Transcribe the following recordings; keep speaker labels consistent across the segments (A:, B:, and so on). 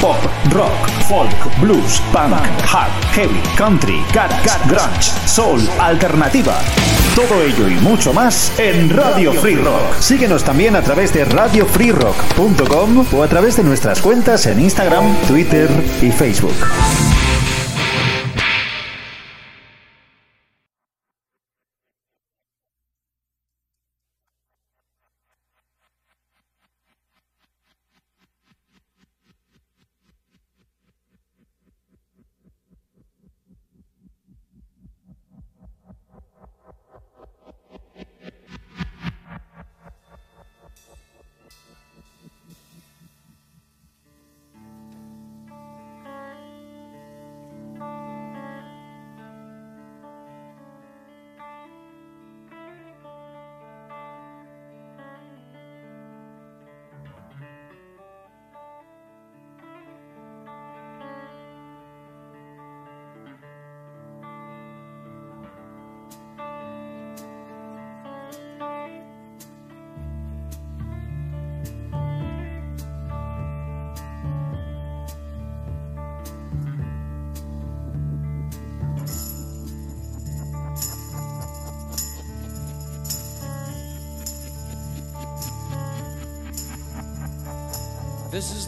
A: Pop, rock, folk, blues, punk, hard, heavy, country, garage, grunge, soul, alternativa. Todo ello y mucho más en Radio Free Rock. Síguenos también a través de radiofreerock.com o a través de nuestras cuentas en Instagram, Twitter y Facebook.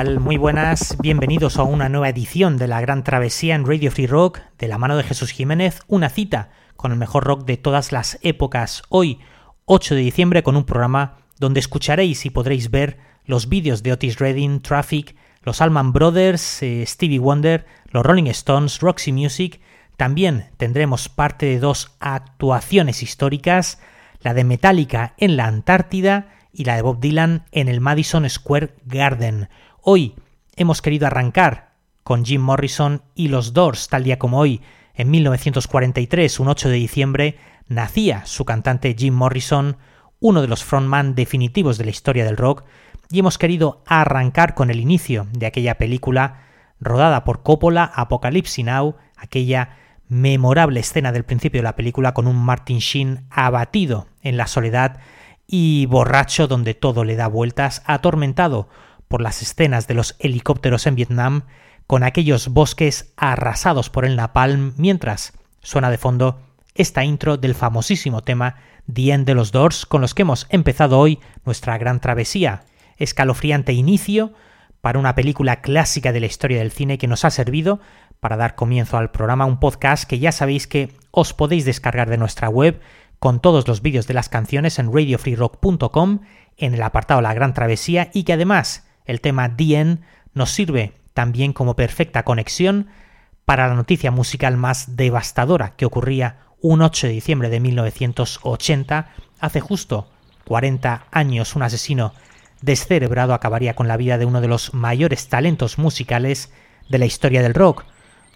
B: Muy buenas, bienvenidos a una nueva edición de la Gran Travesía en Radio Free Rock, de la mano de Jesús Jiménez, una cita con el mejor rock de todas las épocas. Hoy, 8 de diciembre, con un programa donde escucharéis y podréis ver los vídeos de Otis Redding, Traffic, los Allman Brothers, eh, Stevie Wonder, los Rolling Stones, Roxy Music. También tendremos parte de dos actuaciones históricas, la de Metallica en la Antártida y la de Bob Dylan en el Madison Square Garden. Hoy hemos querido arrancar con Jim Morrison y los Doors, tal día como hoy, En 1943, un 8 de diciembre, nacía su cantante Jim Morrison, uno de los frontman definitivos de la historia del rock, y hemos querido arrancar con el inicio de aquella película rodada por Coppola, Apocalypse Now, aquella memorable escena del principio de la película con un Martin Sheen abatido en la soledad y borracho donde todo le da vueltas, atormentado por las escenas de los helicópteros en Vietnam, con aquellos bosques arrasados por el napalm, mientras suena de fondo esta intro del famosísimo tema The End de los Doors, con los que hemos empezado hoy nuestra gran travesía. Escalofriante inicio para una película clásica de la historia del cine que nos ha servido para dar comienzo al programa, un podcast que ya sabéis que os podéis descargar de nuestra web con todos los vídeos de las canciones en radiofreerock.com en el apartado La Gran Travesía y que además el tema DN nos sirve también como perfecta conexión para la noticia musical más devastadora que ocurría un 8 de diciembre de 1980, hace justo 40 años un asesino descerebrado acabaría con la vida de uno de los mayores talentos musicales de la historia del rock.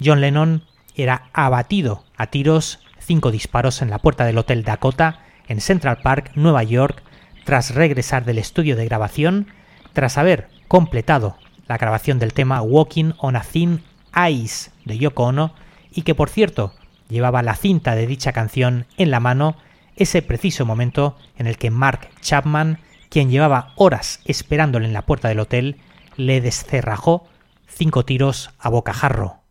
B: John Lennon era abatido a tiros, cinco disparos en la puerta del Hotel Dakota, en Central Park, Nueva York, tras regresar del estudio de grabación, tras haber completado la grabación del tema Walking on a Thin Ice de Yoko Ono, y que por cierto llevaba la cinta de dicha canción en la mano, ese preciso momento en el que Mark Chapman quien llevaba horas esperándole en la puerta del hotel, le descerrajó cinco tiros a bocajarro.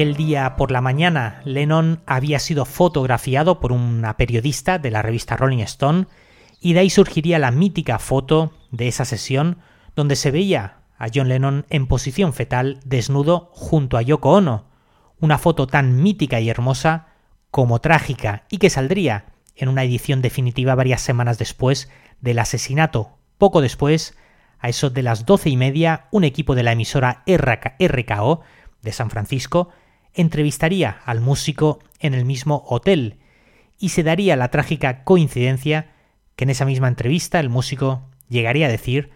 B: Aquel día por la mañana, Lennon había sido fotografiado por una periodista de la revista Rolling Stone y de ahí surgiría la mítica foto de esa sesión donde se veía a John Lennon en posición fetal desnudo junto a Yoko Ono, una foto tan mítica y hermosa como trágica y que saldría en una edición definitiva varias semanas después del asesinato. Poco después, a eso de las doce y media, un equipo de la emisora RKO de San Francisco entrevistaría al músico en el mismo hotel y se daría la trágica coincidencia que en esa misma entrevista el músico llegaría a decir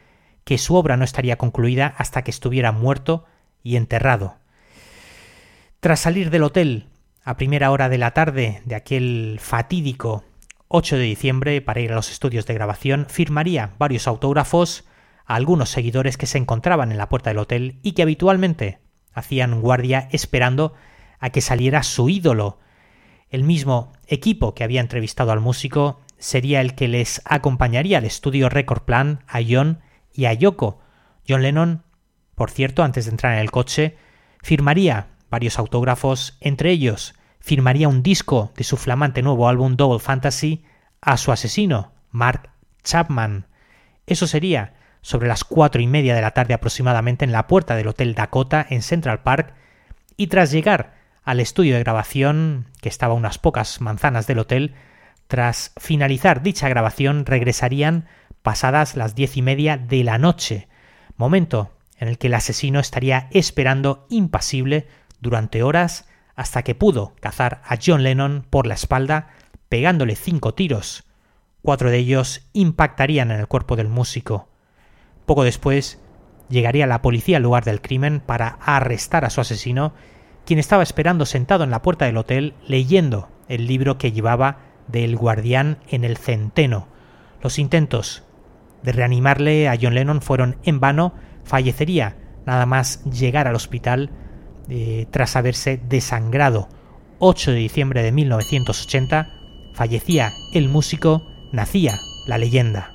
B: que su obra no estaría concluida hasta que estuviera muerto y enterrado. Tras salir del hotel a primera hora de la tarde de aquel fatídico 8 de diciembre para ir a los estudios de grabación, firmaría varios autógrafos a algunos seguidores que se encontraban en la puerta del hotel y que habitualmente hacían guardia esperando a que saliera su ídolo. El mismo equipo que había entrevistado al músico sería el que les acompañaría al estudio Record Plan a John y a Yoko. John Lennon, por cierto, antes de entrar en el coche, firmaría varios autógrafos, entre ellos firmaría un disco de su flamante nuevo álbum Double Fantasy a su asesino, Mark Chapman. Eso sería sobre las cuatro y media de la tarde aproximadamente en la puerta del Hotel Dakota en Central Park y tras llegar al estudio de grabación, que estaba a unas pocas manzanas del hotel, tras finalizar dicha grabación regresarían pasadas las diez y media de la noche, momento en el que el asesino estaría esperando impasible durante horas hasta que pudo cazar a John Lennon por la espalda pegándole cinco tiros. Cuatro de ellos impactarían en el cuerpo del músico. Poco después llegaría la policía al lugar del crimen para arrestar a su asesino, quien estaba esperando sentado en la puerta del hotel leyendo el libro que llevaba del guardián en el centeno. Los intentos de reanimarle a John Lennon fueron en vano, fallecería nada más llegar al hospital eh, tras haberse desangrado. 8 de diciembre de 1980 fallecía el músico, nacía la leyenda.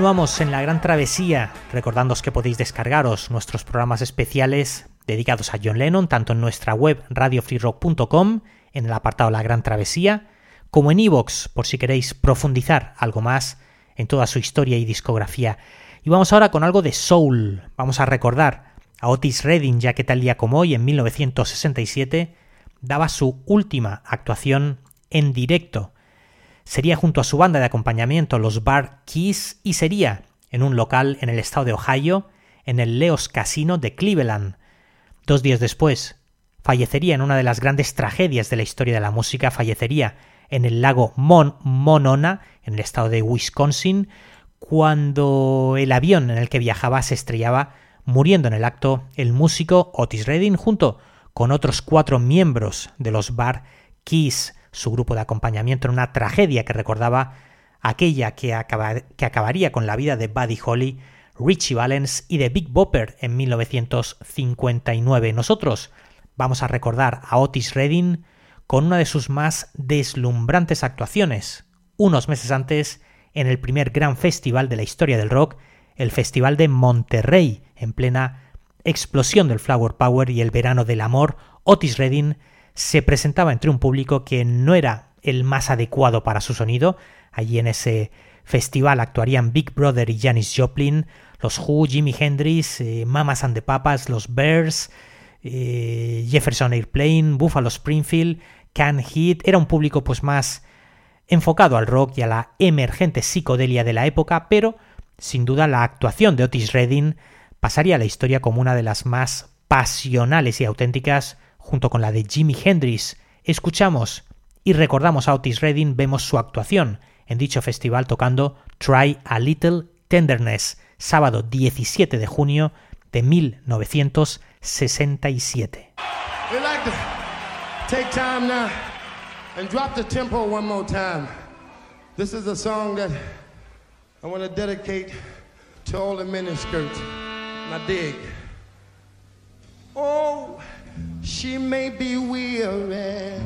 B: Continuamos en la gran travesía, recordándoos que podéis descargaros nuestros programas especiales dedicados a John Lennon, tanto en nuestra web radiofreerock.com, en el apartado La Gran Travesía, como en iVoox, por si queréis profundizar algo más en toda su historia y discografía. Y vamos ahora con algo de soul. Vamos a recordar a Otis Redding, ya que tal día como hoy, en 1967, daba su última actuación en directo. Sería junto a su banda de acompañamiento, los Bar Keys, y sería en un local en el estado de Ohio, en el Leos Casino de Cleveland. Dos días después, fallecería en una de las grandes tragedias de la historia de la música, fallecería en el lago Mon Monona, en el estado de Wisconsin, cuando el avión en el que viajaba se estrellaba, muriendo en el acto el músico Otis Redding junto con otros cuatro miembros de los Bar Keys, su grupo de acompañamiento en una tragedia que recordaba aquella que, acabaría con la vida de Buddy Holly, Richie Valens y de Big Bopper en 1959. Nosotros vamos a recordar a Otis Redding con una de sus más deslumbrantes actuaciones, unos meses antes en el primer gran festival de la historia del rock, el Festival de Monterrey, en plena explosión del Flower Power y el verano del amor, Otis Redding se presentaba entre un público que no era el más adecuado para su sonido. Allí en ese festival actuarían Big Brother y Janis Joplin, los Who, Jimi Hendrix, eh, Mamas and the Papas, los Bears, eh, Jefferson Airplane, Buffalo Springfield, Can Hit. Era un público pues más enfocado al rock y a la emergente psicodelia de la época, pero sin duda la actuación de Otis Redding pasaría a la historia como una de las más pasionales y auténticas junto con la de Jimi Hendrix. Escuchamos y recordamos a Otis Redding, vemos su actuación en dicho festival tocando Try a Little Tenderness, sábado 17 de junio de 1967.
C: take time now and drop the tempo one more time. This is a song that I want to dedicate to all the miniskirts. Now dig. Oh, she may be weary.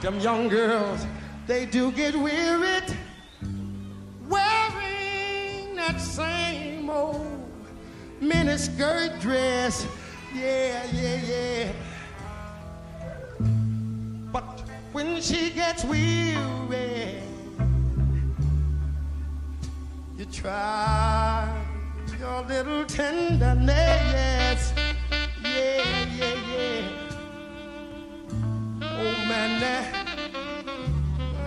C: Them young girls, they do get wearied wearing that same old miniskirt dress. Yeah, yeah, yeah. But when she gets weary, you try your little tenderness. Yeah, yeah, yeah. Oh man,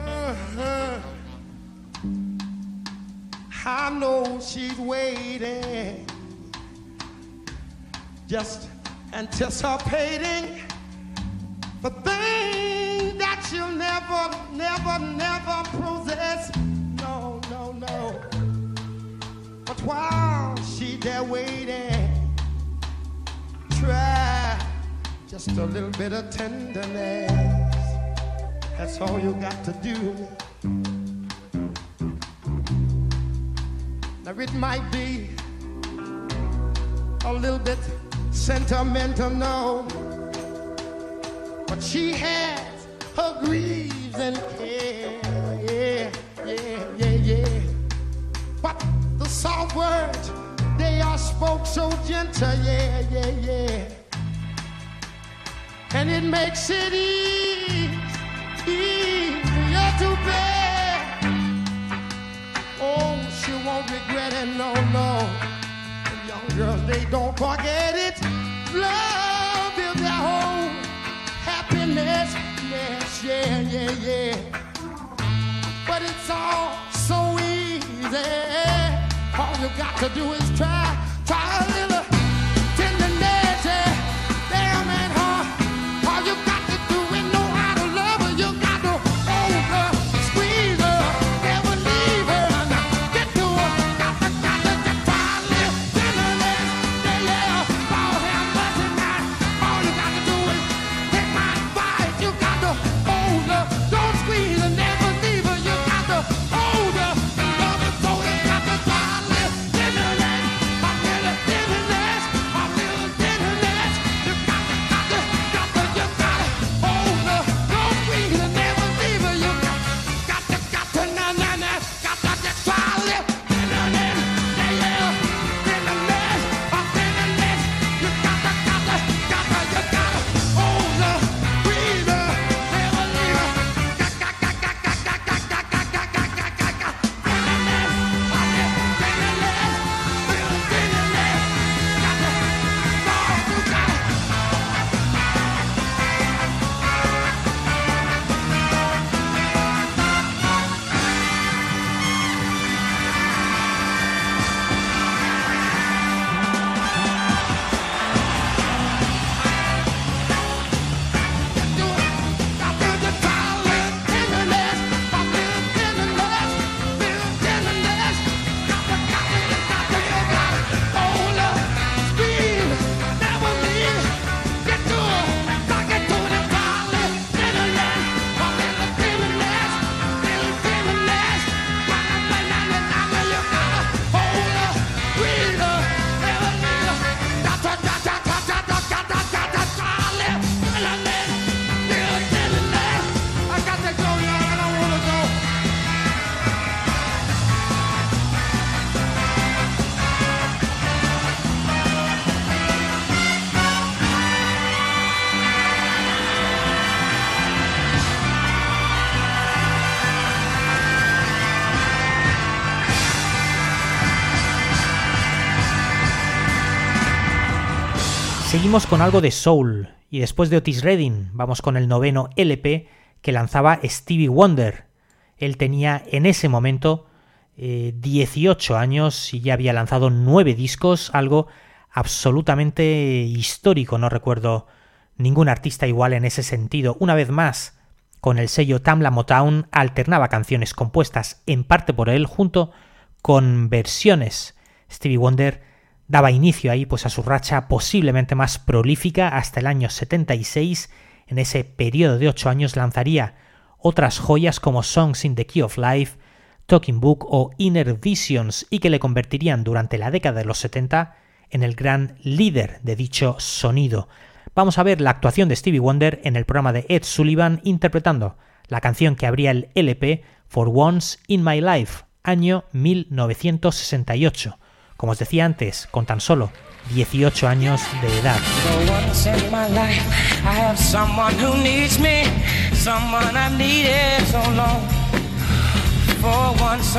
C: uh-huh. I know she's waiting, just anticipating for things that she'll never, never, never possess. No, no, no. But while she there waiting, try just a little bit of tenderness. That's all you got to do. Now it might be a little bit sentimental, no, but she has her griefs and care. Yeah, yeah, yeah, yeah. But the soft words they are spoke so gentle, yeah, yeah, yeah. And it makes it easy, easier to bear. Oh, she won't regret it, no, no. Young girls, they don't forget it. Love is their whole happiness. Yes, yeah, yeah, yeah. But it's all so easy. All you got to do is try, try a little
D: Con algo de soul y después de Otis Redding vamos con el noveno LP que lanzaba Stevie Wonder. Él tenía en ese momento 18 eh, años y ya había lanzado nueve discos, algo absolutamente histórico, no recuerdo ningún artista igual en ese sentido. Una vez más, con el sello Tamla Motown alternaba canciones compuestas en parte por él junto con versiones. Stevie Wonder daba inicio ahí pues a su racha posiblemente más prolífica hasta el año 76. En ese periodo de 8 años lanzaría otras joyas como Songs in the Key of Life, Talking Book o Inner Visions y que le convertirían durante la década de los 70 en el gran líder de dicho sonido. Vamos a ver la actuación de Stevie Wonder en el programa de Ed Sullivan interpretando la canción que abría el LP For Once in My Life, año 1968 como os decía antes, con tan solo 18 años de edad. For once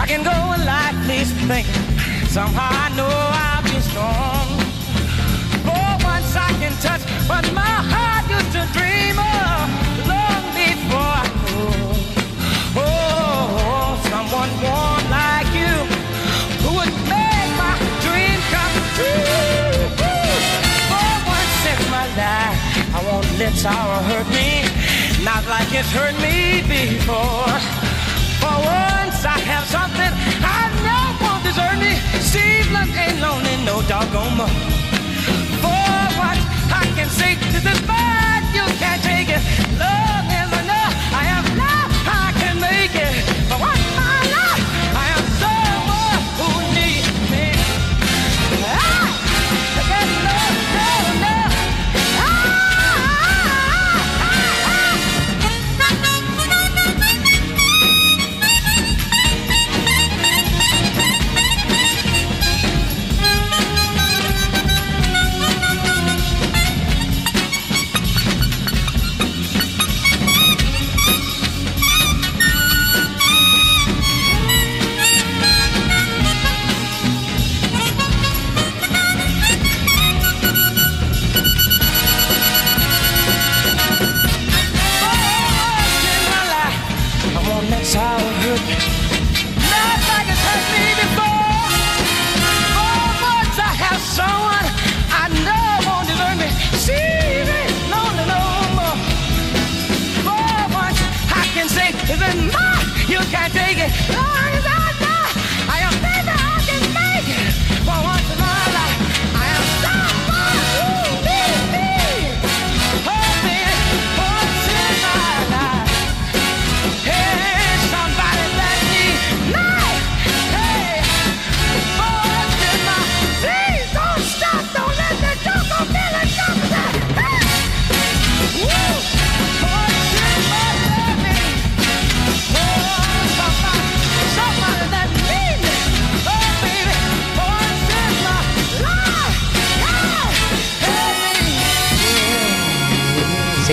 D: I can go a life won't sorrow hurt me, not like it's hurt me before. For once I have something I know won't desert me. Steve ain't lonely, no doggone more. For once I can say to this bad you can't take it. Love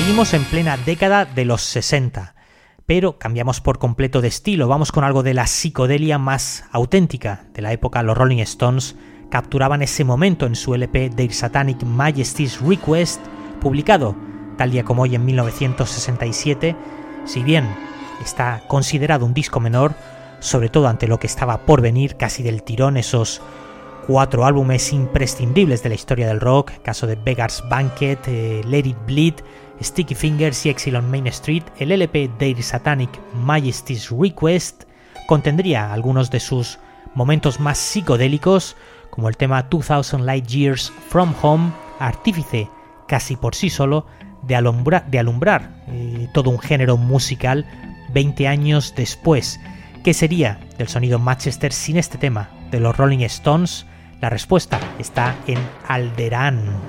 D: Seguimos en plena década de los 60, pero cambiamos por completo de estilo, vamos con algo de la psicodelia más auténtica de la época. Los Rolling Stones capturaban ese momento en su LP Their Satanic Majesty's Request, publicado tal día como hoy en 1967, si bien está considerado un disco menor, sobre todo ante lo que estaba por venir casi del tirón esos cuatro álbumes imprescindibles de la historia del rock, caso de Beggar's Banquet, eh, Let It Bleed, Sticky Fingers y Exile on Main Street, el LP Their Satanic Majesty's Request contendría algunos de sus momentos más psicodélicos, como el tema 2000 Light Years From Home, artífice casi por sí solo de, alumbrar eh, todo un género musical 20 años después. ¿Qué sería del sonido Manchester sin este tema de los Rolling Stones? La respuesta está en Alderaan.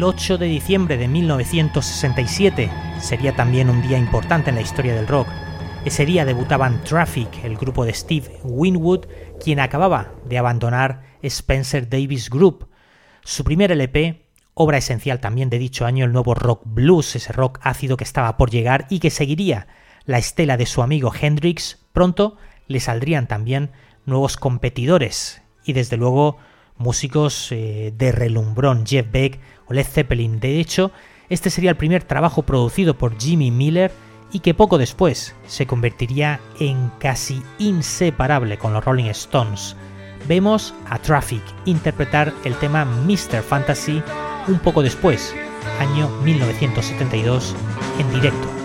B: El 8 de diciembre de 1967 sería también un día importante en la historia del rock. Ese día debutaban Traffic, el grupo de Steve Winwood, quien acababa de abandonar Spencer Davis Group. Su primer LP, obra esencial también de dicho año, el nuevo rock blues, ese rock ácido que estaba por llegar y que seguiría la estela de su amigo Hendrix, pronto le saldrían también nuevos competidores y desde luego músicos eh, de relumbrón, Jeff Beck o Led Zeppelin. De hecho, este sería el primer trabajo producido por Jimmy Miller y que poco después se convertiría en casi inseparable con los Rolling Stones. Vemos a Traffic interpretar el tema Mr. Fantasy un poco después, año 1972, en directo.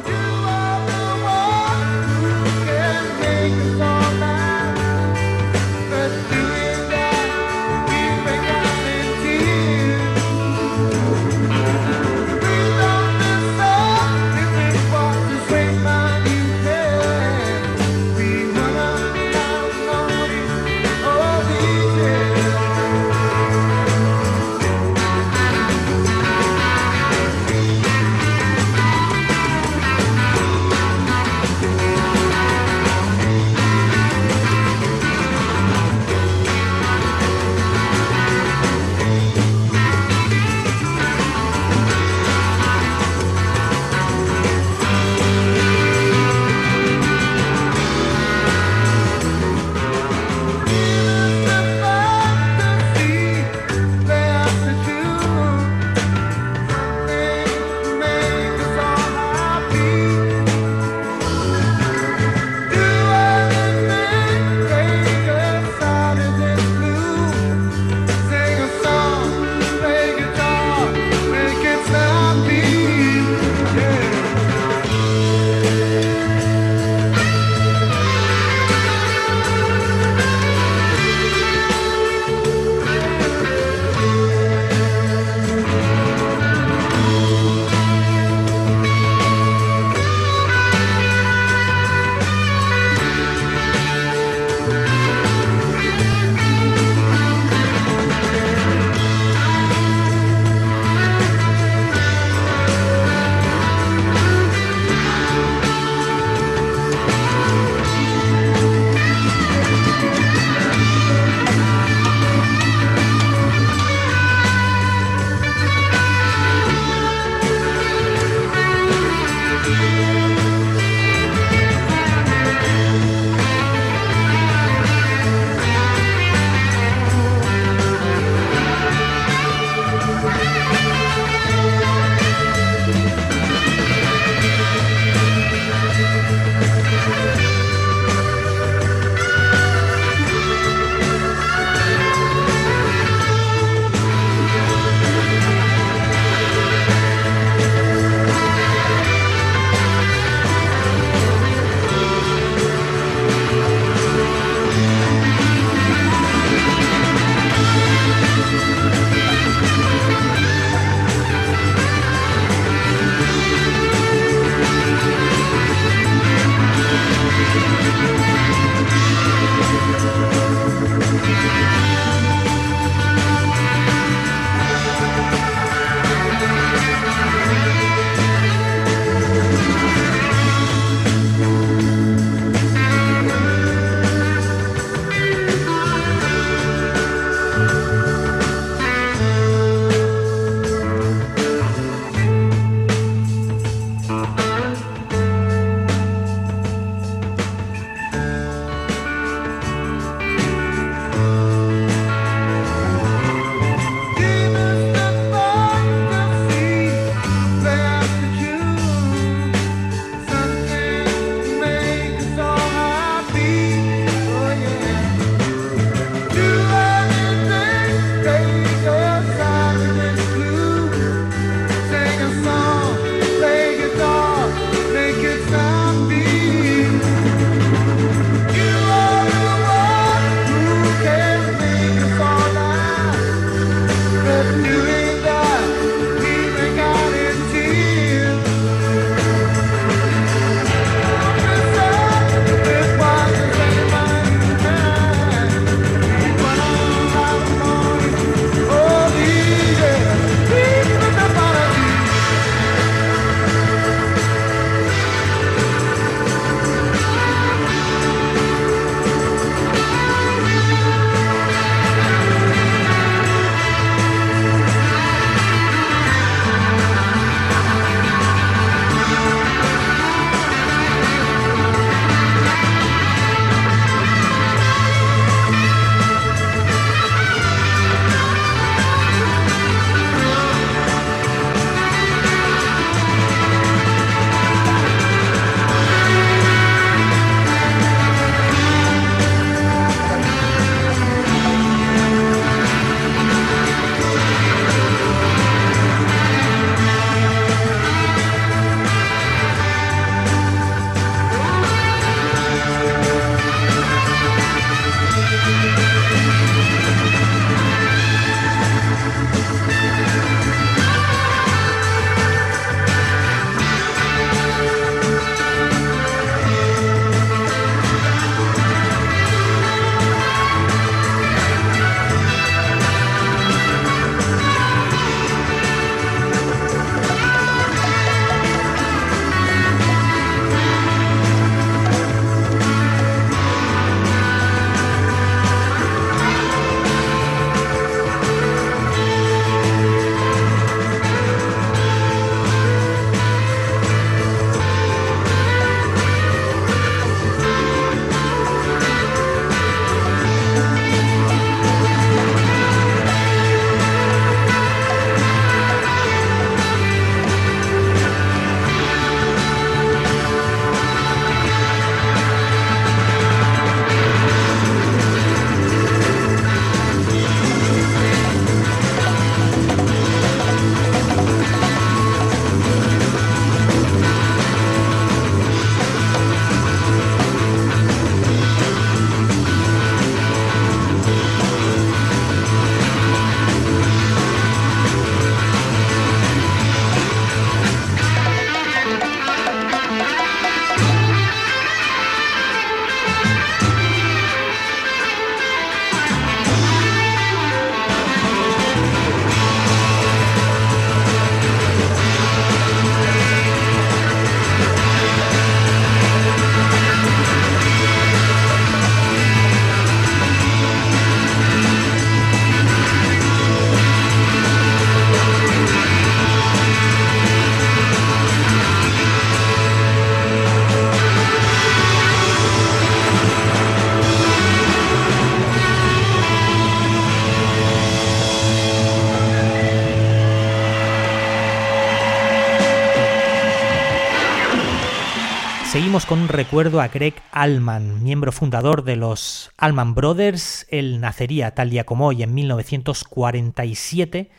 C: Con un recuerdo a Greg Allman, miembro fundador de los Allman Brothers. Él nacería tal día como hoy en 1947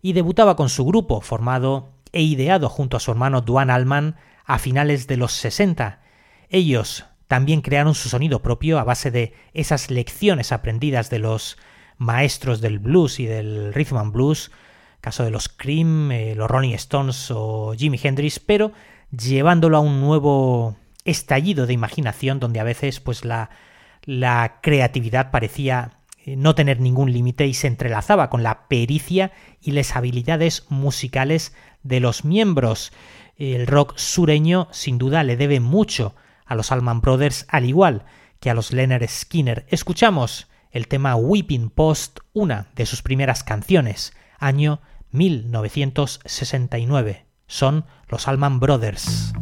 C: y debutaba con su grupo, formado e ideado junto a su hermano Duane Allman a finales de los 60. Ellos también crearon su sonido propio a base de esas lecciones aprendidas de los maestros del blues y del rhythm and blues, caso de los Cream, eh, los Rolling Stones o Jimi Hendrix, pero llevándolo a un nuevo estallido de imaginación donde a veces pues la, la creatividad parecía eh, no tener ningún límite y se entrelazaba con la pericia y las habilidades musicales de los miembros. El rock sureño sin duda le debe mucho a los Allman Brothers al igual que a los Leonard Skinner. Escuchamos el tema Weeping Post, una de sus primeras canciones, año 1969 son los Allman Brothers.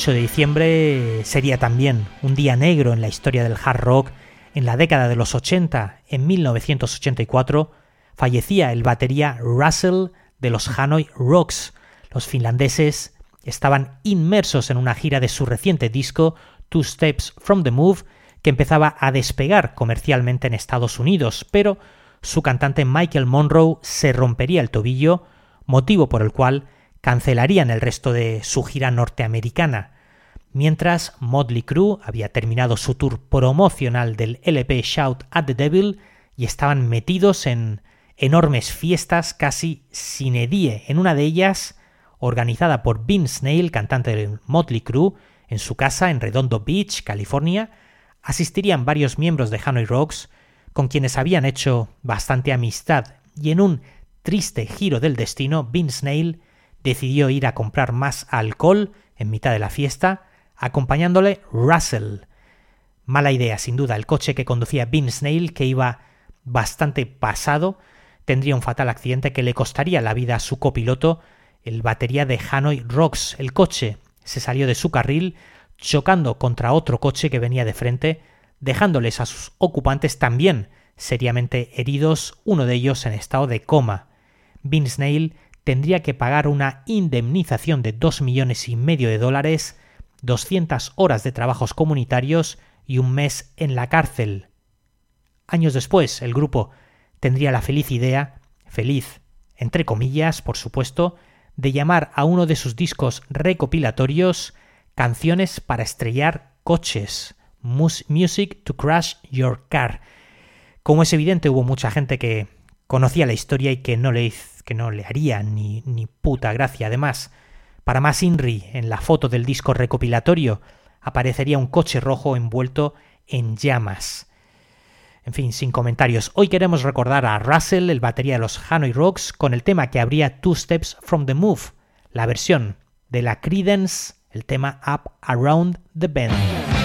B: 8 de diciembre sería también un día negro en la historia del hard rock. En la década de los 80, en 1984, fallecía el batería Russell de los Hanoi Rocks. Los finlandeses estaban inmersos en una gira de su reciente disco Two Steps from the Move, que empezaba a despegar comercialmente en Estados Unidos, pero su cantante Michael Monroe se rompería el tobillo, motivo por el cual cancelarían el resto de su gira norteamericana. Mientras Motley Crue había terminado su tour promocional del LP Shout at the Devil y estaban metidos en enormes fiestas casi sin edie. En una de ellas, organizada por Vince Neil, cantante del Motley Crue, en su casa en Redondo Beach, California, asistirían varios miembros de Hanoi Rocks con quienes habían hecho bastante amistad y en un triste giro del destino, Vince Neil decidió ir a comprar más alcohol en mitad de la fiesta, acompañándole Russell. Mala idea, sin duda, el coche que conducía Vince Neil, que iba bastante pasado, tendría un fatal accidente que le costaría la vida a su copiloto, el batería de Hanoi Rocks. El coche se salió de su carril, chocando contra otro coche que venía de frente, dejándoles a sus ocupantes también seriamente heridos, uno de ellos en estado de coma. Vince Neil tendría que pagar una indemnización de 2 millones y medio de dólares, 200 horas de trabajos comunitarios y un mes en la cárcel. Años después, el grupo tendría la feliz idea, feliz, entre comillas, por supuesto, de llamar a uno de sus discos recopilatorios Canciones para estrellar coches, Music to Crash Your Car. Como es evidente, hubo mucha gente que conocía la historia y que no le, que no le haría ni, ni puta gracia. Además, para más Inri, en la foto del disco recopilatorio aparecería un coche rojo envuelto en llamas. En fin, sin comentarios. Hoy queremos recordar a Russell, el batería de los Hanoi Rocks, con el tema que abría Two Steps from the Move, la versión de la Credence, el tema Up Around the Bend.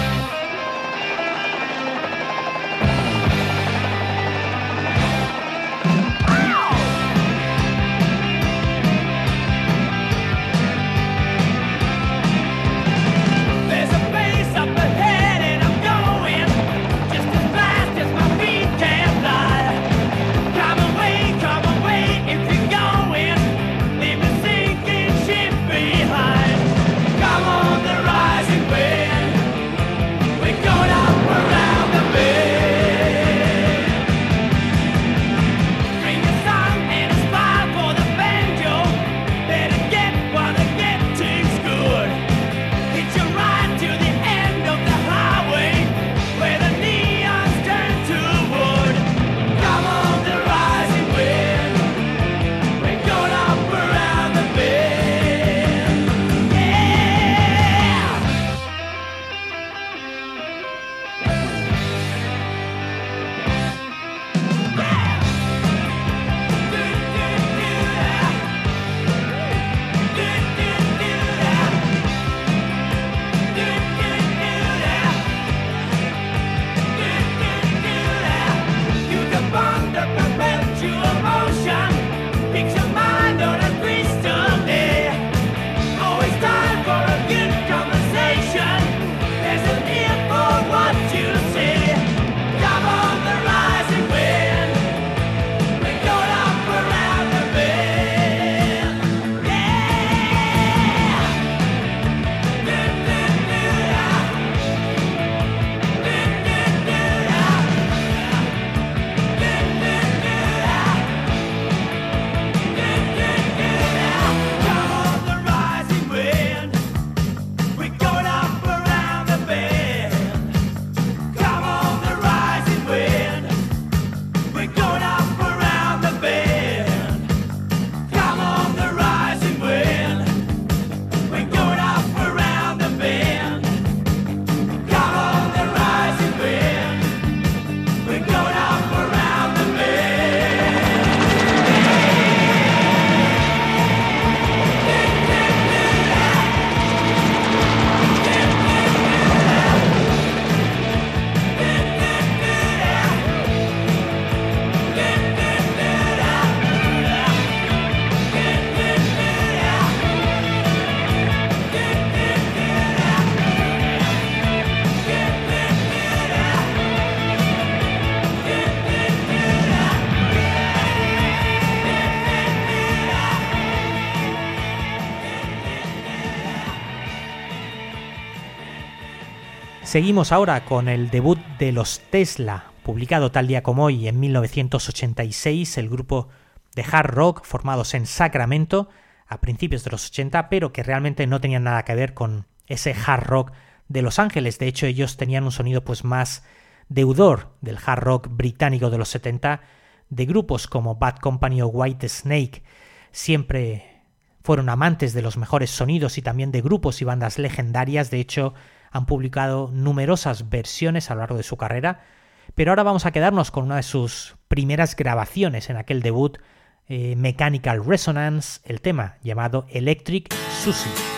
B: Seguimos ahora con el debut de los Tesla, publicado tal día como hoy en 1986, el grupo de hard rock formados en Sacramento a principios de los 80, pero que realmente no tenían nada que ver con ese hard rock de Los Ángeles. De hecho, ellos tenían un sonido pues más deudor del hard rock británico de los 70, de grupos como Bad Company o White Snake. Siempre fueron amantes de los mejores sonidos y también de grupos y bandas legendarias. De hecho, han publicado numerosas versiones a lo largo de su carrera. Pero ahora vamos a quedarnos con una de sus primeras grabaciones en aquel debut, eh, Mechanical Resonance, el tema llamado Electric
D: Susie.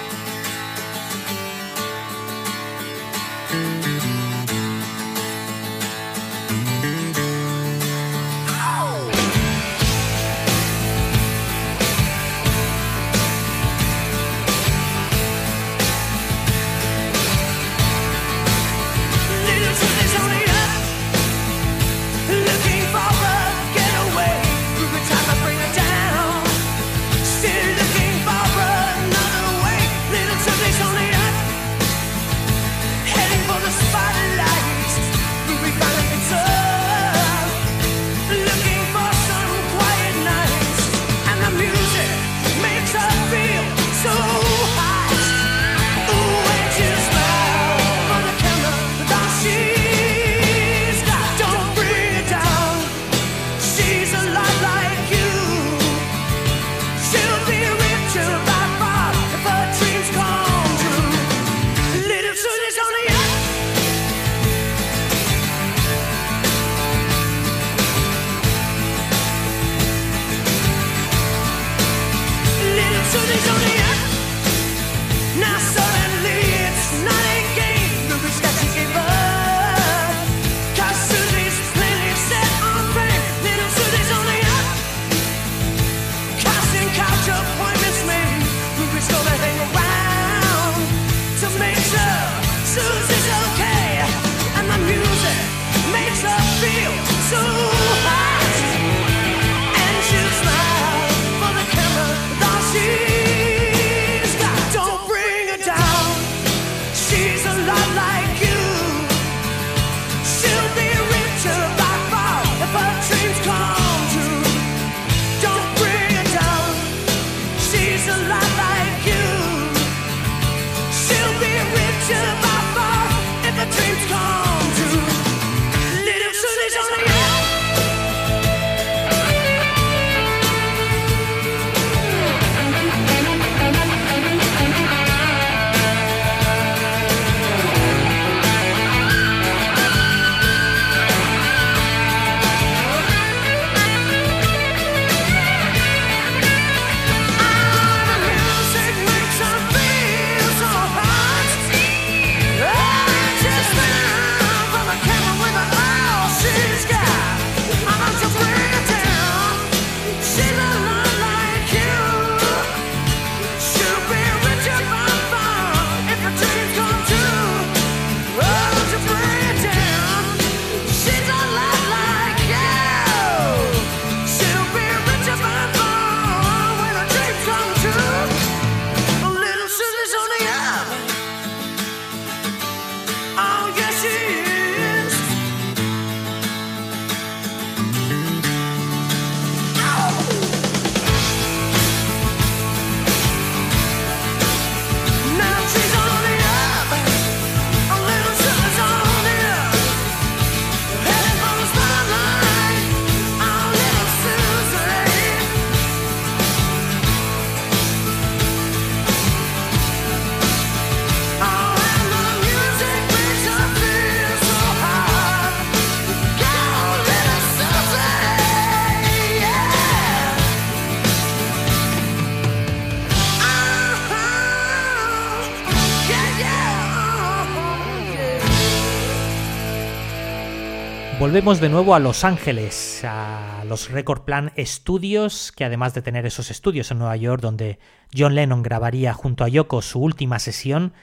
B: Volvemos de nuevo a Los Ángeles, a los Record Plan Studios, que además de tener esos estudios en Nueva York donde John Lennon grabaría junto a Yoko su última sesión,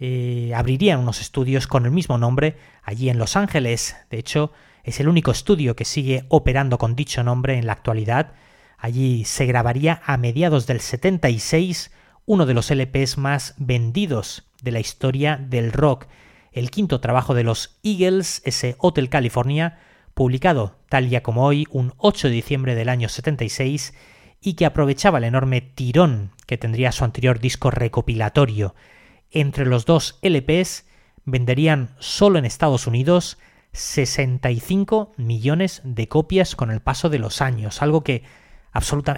B: eh, abrirían unos estudios con el mismo nombre allí en Los Ángeles. De hecho, es el único estudio que sigue operando con dicho nombre en la actualidad. Allí se grabaría a mediados del 76 uno de los LPs más vendidos de la historia del rock, el quinto trabajo de los Eagles, ese Hotel California, publicado tal día como hoy, un 8 de diciembre del año 76, y que aprovechaba el enorme tirón que tendría su anterior disco recopilatorio. Entre los dos LPs venderían solo en Estados Unidos 65 millones de copias con el paso de los años, algo que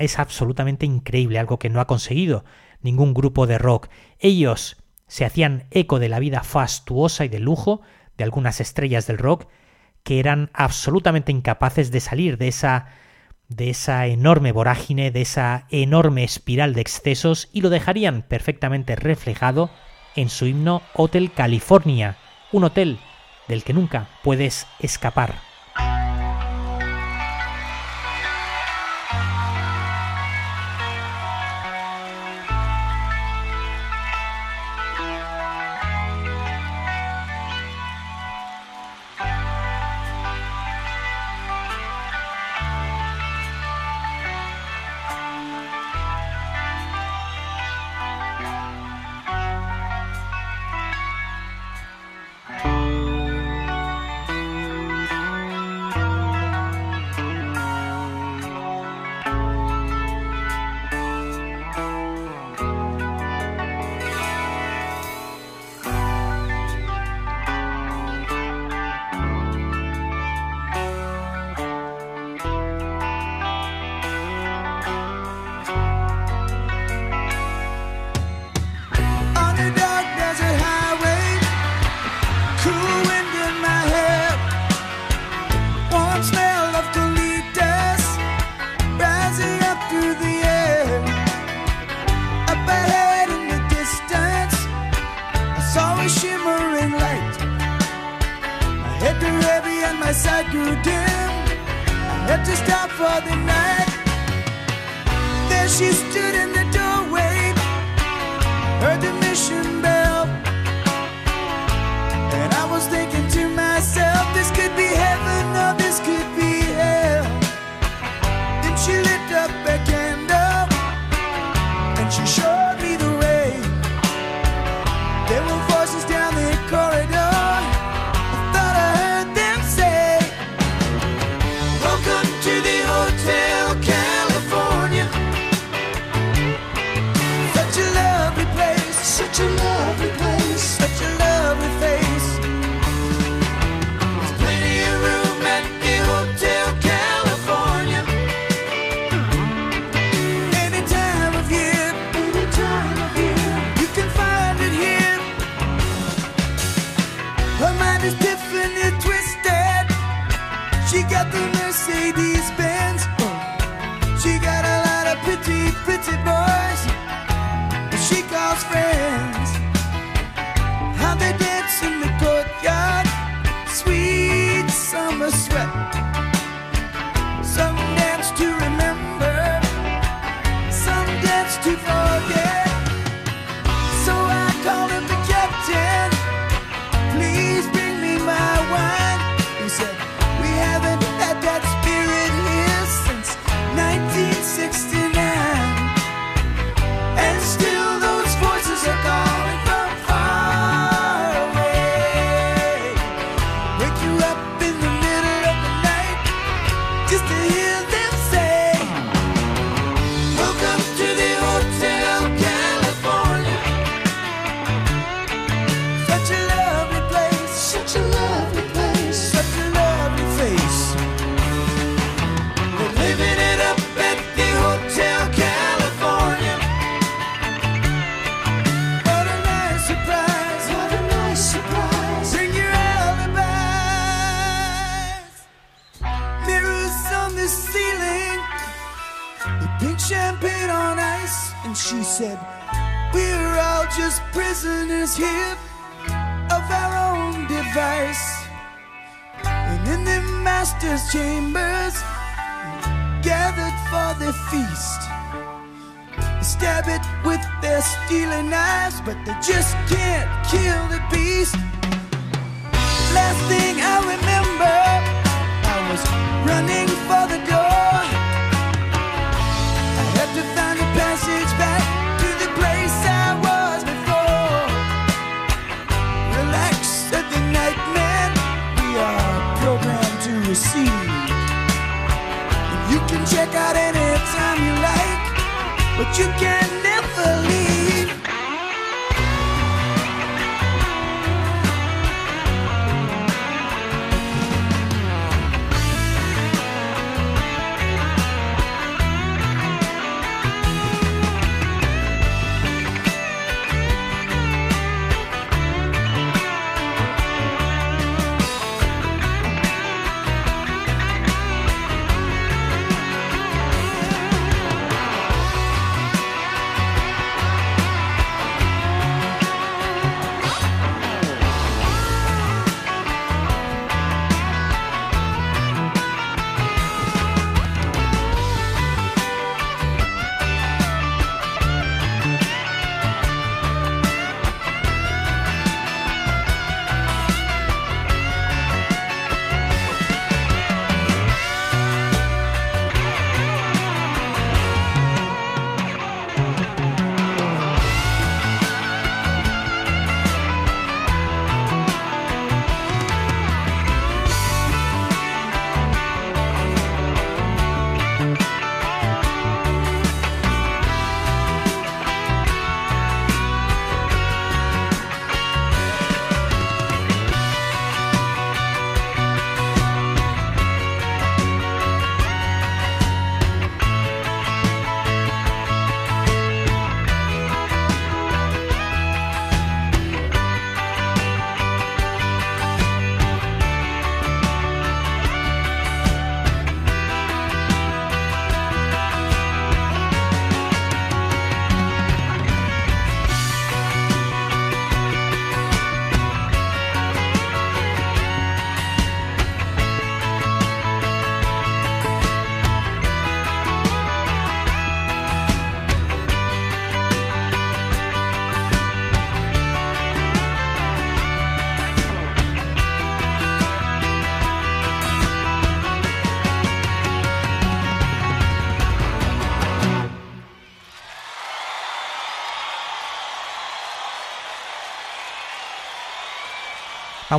B: es absolutamente increíble, algo que no ha conseguido ningún grupo de rock. Ellos se hacían eco de la vida fastuosa y de lujo de algunas estrellas del rock que eran absolutamente incapaces de salir de esa de esa enorme vorágine, de esa enorme espiral de excesos y lo dejarían perfectamente reflejado en su himno Hotel California, un hotel del que nunca puedes escapar.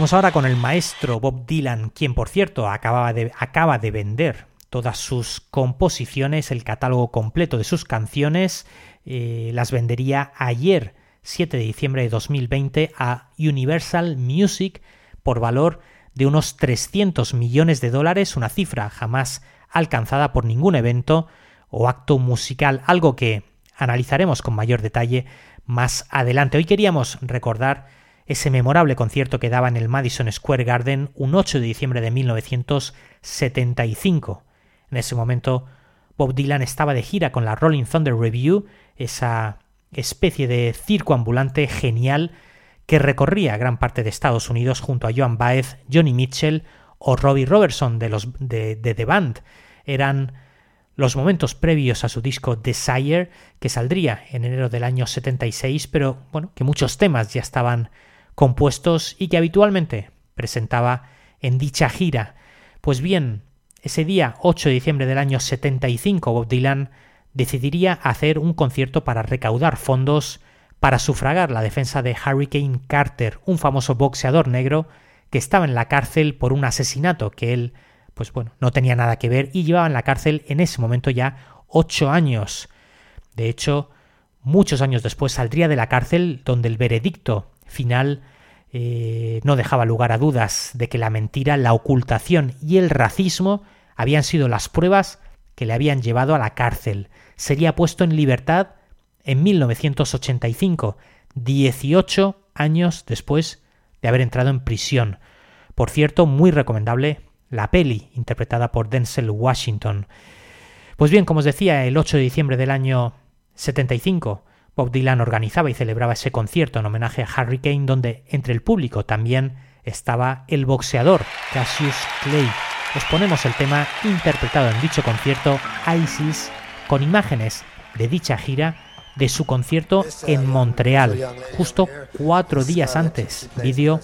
B: Vamos ahora con el maestro Bob Dylan, quien por cierto acaba de vender todas sus composiciones, el catálogo completo de sus canciones, eh, las vendería ayer, 7 de diciembre de 2020, a Universal Music por valor de unos 300 millones de dólares, una cifra jamás alcanzada por ningún evento o acto musical, algo que analizaremos con mayor detalle más adelante. Hoy queríamos recordar ese memorable concierto que daba en el Madison Square Garden un 8 de diciembre de 1975. En ese momento Bob Dylan estaba de gira con la Rolling Thunder Review, esa especie de circo ambulante genial que recorría gran parte de Estados Unidos junto a Joan Baez, Johnny Mitchell o Robbie Robertson de, los, de, de The Band. Eran los momentos previos a su disco Desire, que saldría en enero del año 76, pero bueno, que muchos temas ya estaban compuestos y que habitualmente presentaba en dicha gira. Pues bien, ese día 8 de diciembre del año 75 Bob Dylan decidiría hacer un concierto para recaudar fondos para sufragar la defensa de Hurricane Carter, un famoso boxeador negro que estaba en la cárcel por un asesinato que él, pues bueno, no tenía nada que ver y llevaba en la cárcel en ese momento ya ocho años. De hecho, muchos años después saldría de la cárcel donde el veredicto final eh, no dejaba lugar a dudas de que la mentira, la ocultación y el racismo habían sido las pruebas que le habían llevado a la cárcel. Sería puesto en libertad en 1985, 18 años después de haber entrado en prisión. Por cierto, muy recomendable la peli, interpretada por Denzel Washington. Pues bien, como os decía, el 8 de diciembre del año 75, Bob Dylan organizaba y celebraba ese concierto en homenaje a Harry Kane, donde entre el público también estaba el boxeador Cassius Clay. Os ponemos el tema interpretado en dicho concierto, Isis, con imágenes de dicha gira de su concierto en Montreal, justo cuatro días antes. Vídeo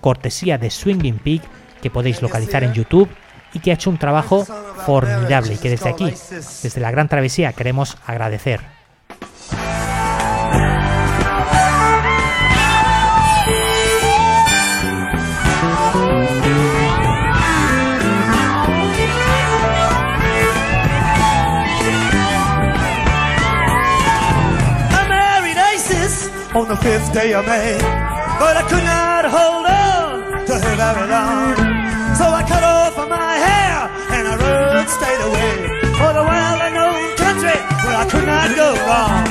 B: cortesía de Swinging Pig que podéis localizar en YouTube y que ha hecho un trabajo formidable y que desde aquí, desde la Gran Travesía, queremos agradecer.
E: The fifth day of May. But I could not hold on to her very long. So I cut off my hair and I rode straight away for the well known country where I could not go wrong.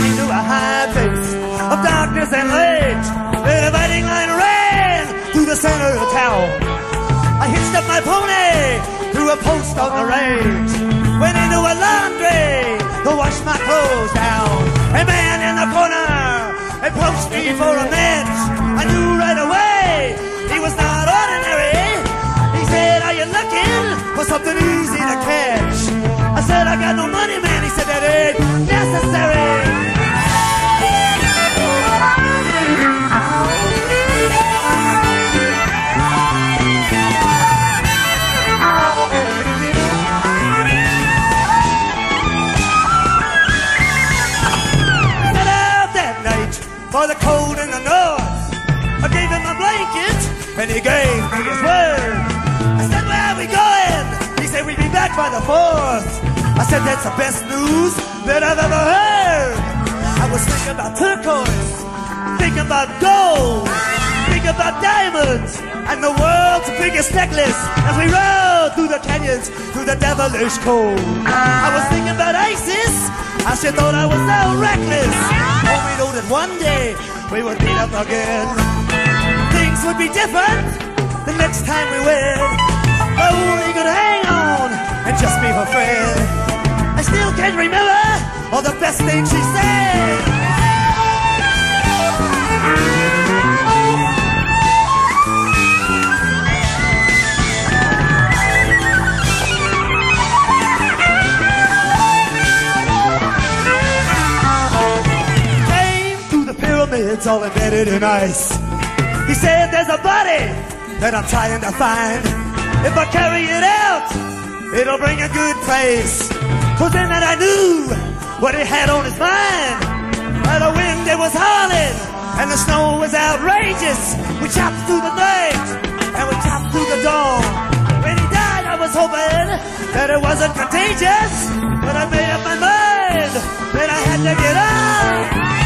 E: Into a high place of darkness and rage. The dividing line ran through the center of town. I hitched up my pony to a post on the range. Went into a laundry to wash my clothes down. A man in the corner approached me for a match. I knew right away he was not ordinary. He said, Are you looking for something easy to catch? I said, I got no money, man. He said, That ain't necessary. And he gave me his word. I said, Where are we going? He said, We'll be back by the fourth. I said, That's the best news that I've ever heard. I was thinking about turquoise, thinking about gold, thinking about diamonds, and the world's biggest necklace as we rode through the canyons, through the devilish cold. I was thinking about ISIS. I she thought I was so reckless. We know that one day we would meet up again. Would be different the next time we wed. Oh, we could hang on and just be her friend. I still can't remember all the best things she said. Came through the pyramids all embedded in ice. He said there's a body that I'm trying to find. If I carry it out, it'll bring a good place. Cause in that I knew what he had on his mind. By the wind it was howling, and the snow was outrageous. We chopped through the night, and we chopped through the dawn. When he died, I was hoping that it wasn't contagious. But I made up my mind that I had to get out.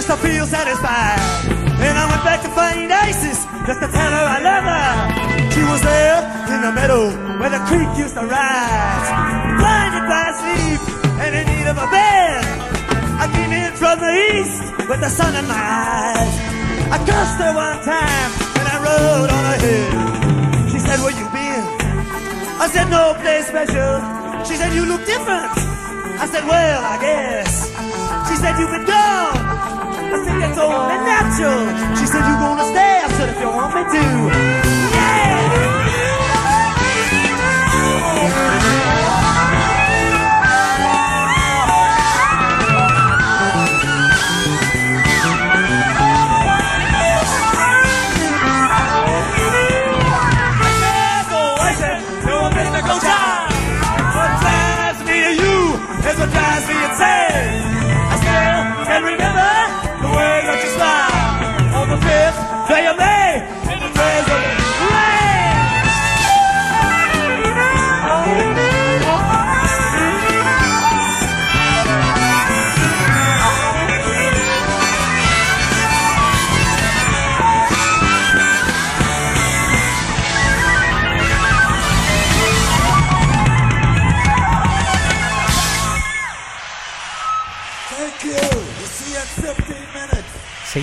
E: Just to feel satisfied. And I went back to find Isis just to tell her I love her. She was there in the meadow where the creek used to rise. Blinded by sleep and in need of a bed. I came in from the east with the sun in my eyes. I cursed her one time and I rode on her head. She said, where you been? I said, no place special. She said, you look different. I said, well, I guess. She said, you've been gone. I said, that's only natural. She said, you gonna stay. I said, if you want me to.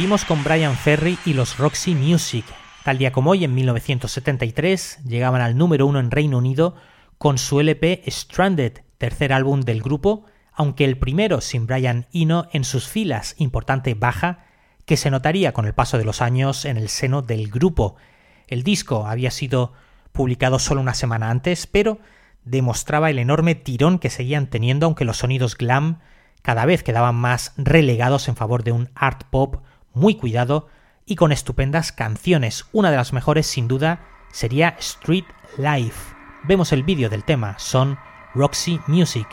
B: Con Brian Ferry y los Roxy Music. Tal día como hoy, en 1973, llegaban al número uno en Reino Unido con su LP Stranded, tercer álbum del grupo, aunque el primero sin Brian Eno en sus filas, importante baja, que se notaría con el paso de los años en el seno del grupo. El disco había sido publicado solo una semana antes, pero demostraba el enorme tirón que seguían teniendo, aunque los sonidos glam cada vez quedaban más relegados en favor de un art pop muy cuidado y con estupendas canciones, una de las mejores sin duda
F: sería Street Life. Vemos el vídeo del tema, son Roxy Music.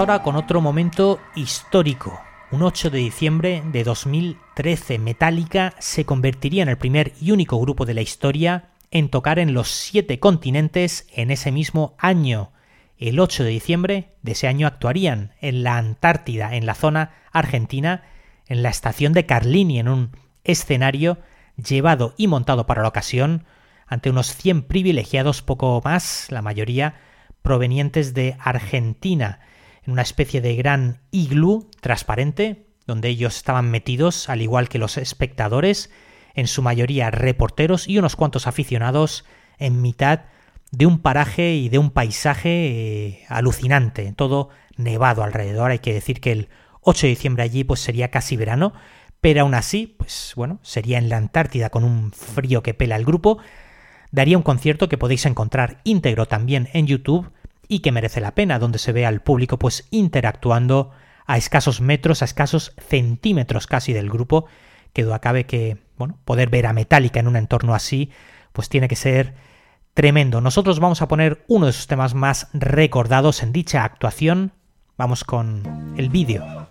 F: Ahora con otro momento histórico. Un 8 de diciembre de 2013, Metallica se convertiría en el primer y único grupo de la historia en tocar en los siete continentes en ese mismo año. El 8 de diciembre de ese año actuarían en la Antártida, en la zona argentina, en la estación de Carlini, en un escenario llevado y montado para la ocasión, ante unos 100 privilegiados, poco más, la mayoría provenientes de Argentina, en una especie de gran iglú transparente, donde ellos estaban metidos, al igual que los espectadores, en su mayoría reporteros y unos cuantos aficionados en mitad de un paraje y de un paisaje eh, alucinante, todo nevado alrededor. Hay que decir que el 8 de diciembre allí pues sería casi verano, pero aún así, pues bueno, sería en la Antártida con un frío que pela el grupo. Daría un concierto que podéis encontrar íntegro también en YouTube y que merece la pena, donde se ve al público pues interactuando a escasos metros, a escasos centímetros casi del grupo, que duda cabe que, bueno, poder ver a Metallica en un entorno así, pues tiene que ser tremendo. Nosotros vamos a poner uno de sus temas más recordados en dicha actuación. Vamos con el vídeo.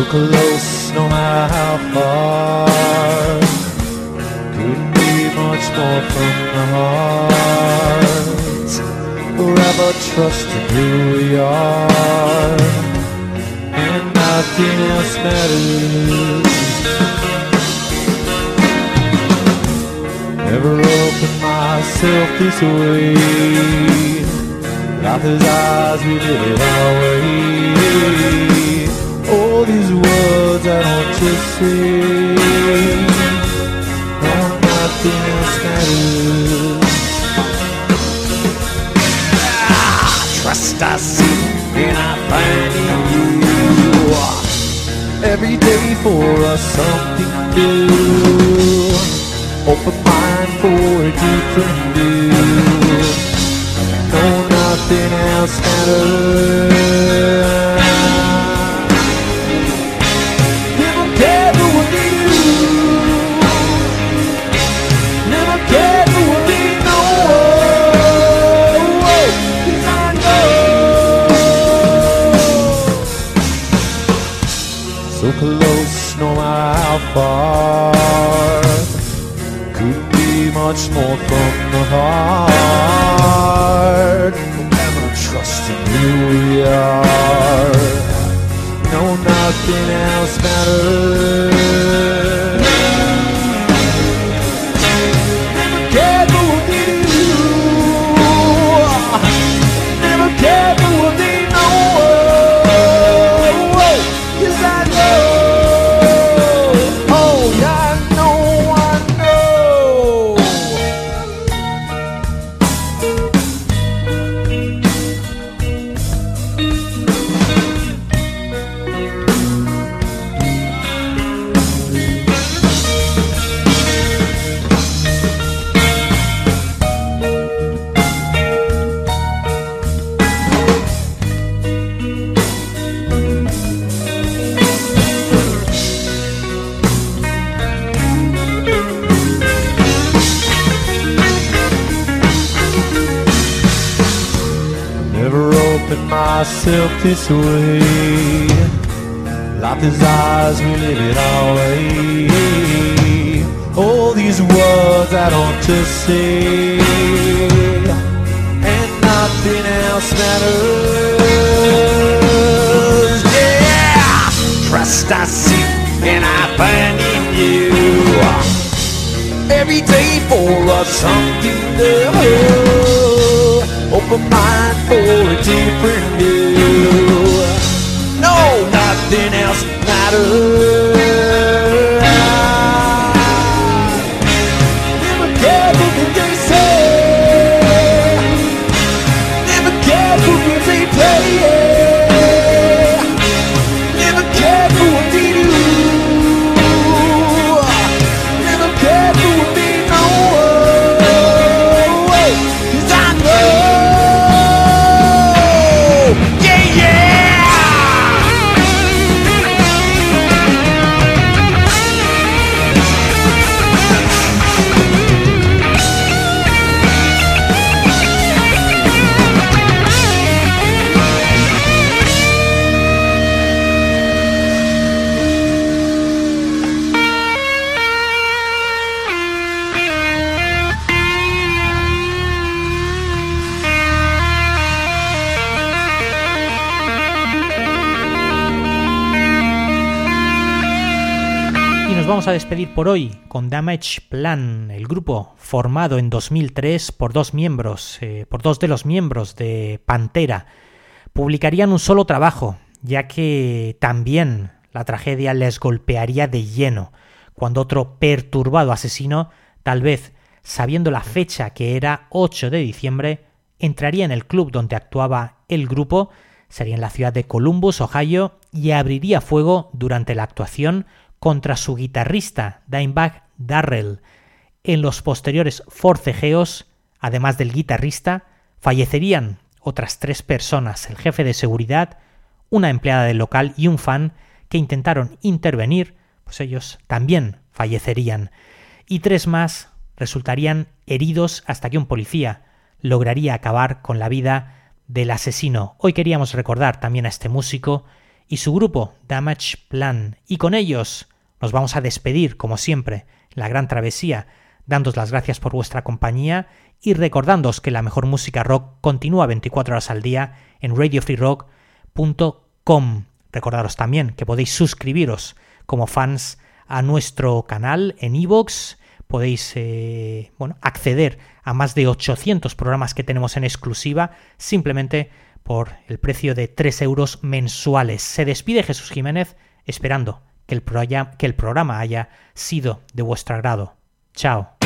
G: Look alone. For us something new. Open mind for a different a
B: despedir por hoy con Damage Plan, el grupo formado en 2003 por dos miembros, eh, por dos de los miembros de Pantera. Publicarían un solo trabajo, ya que también la tragedia les golpearía de lleno, cuando otro perturbado asesino, tal vez sabiendo la fecha que era 8 de diciembre, entraría en el club donde actuaba el grupo, sería en la ciudad de Columbus, Ohio, y abriría fuego durante la actuación contra su guitarrista, Dimebag Darrell. En los posteriores forcejeos, además del guitarrista, fallecerían otras tres personas, el jefe de seguridad, una empleada del local y un fan que intentaron intervenir, pues ellos también fallecerían. Y tres más resultarían heridos hasta que un policía lograría acabar con la vida del asesino. Hoy queríamos recordar también a este músico y su grupo Damage Plan. Y con ellos nos vamos a despedir, como siempre, la gran travesía, dándos las gracias por vuestra compañía y recordándoos que la mejor música rock continúa 24 horas al día en radiofreerock.com. Recordaros también que podéis suscribiros como fans a nuestro canal en iVoox. Podéis eh, bueno, acceder a más de 800 programas que tenemos en exclusiva simplemente por el precio de 3 euros mensuales. Se despide Jesús Jiménez esperando que el, que el programa haya sido de vuestro agrado. Chao.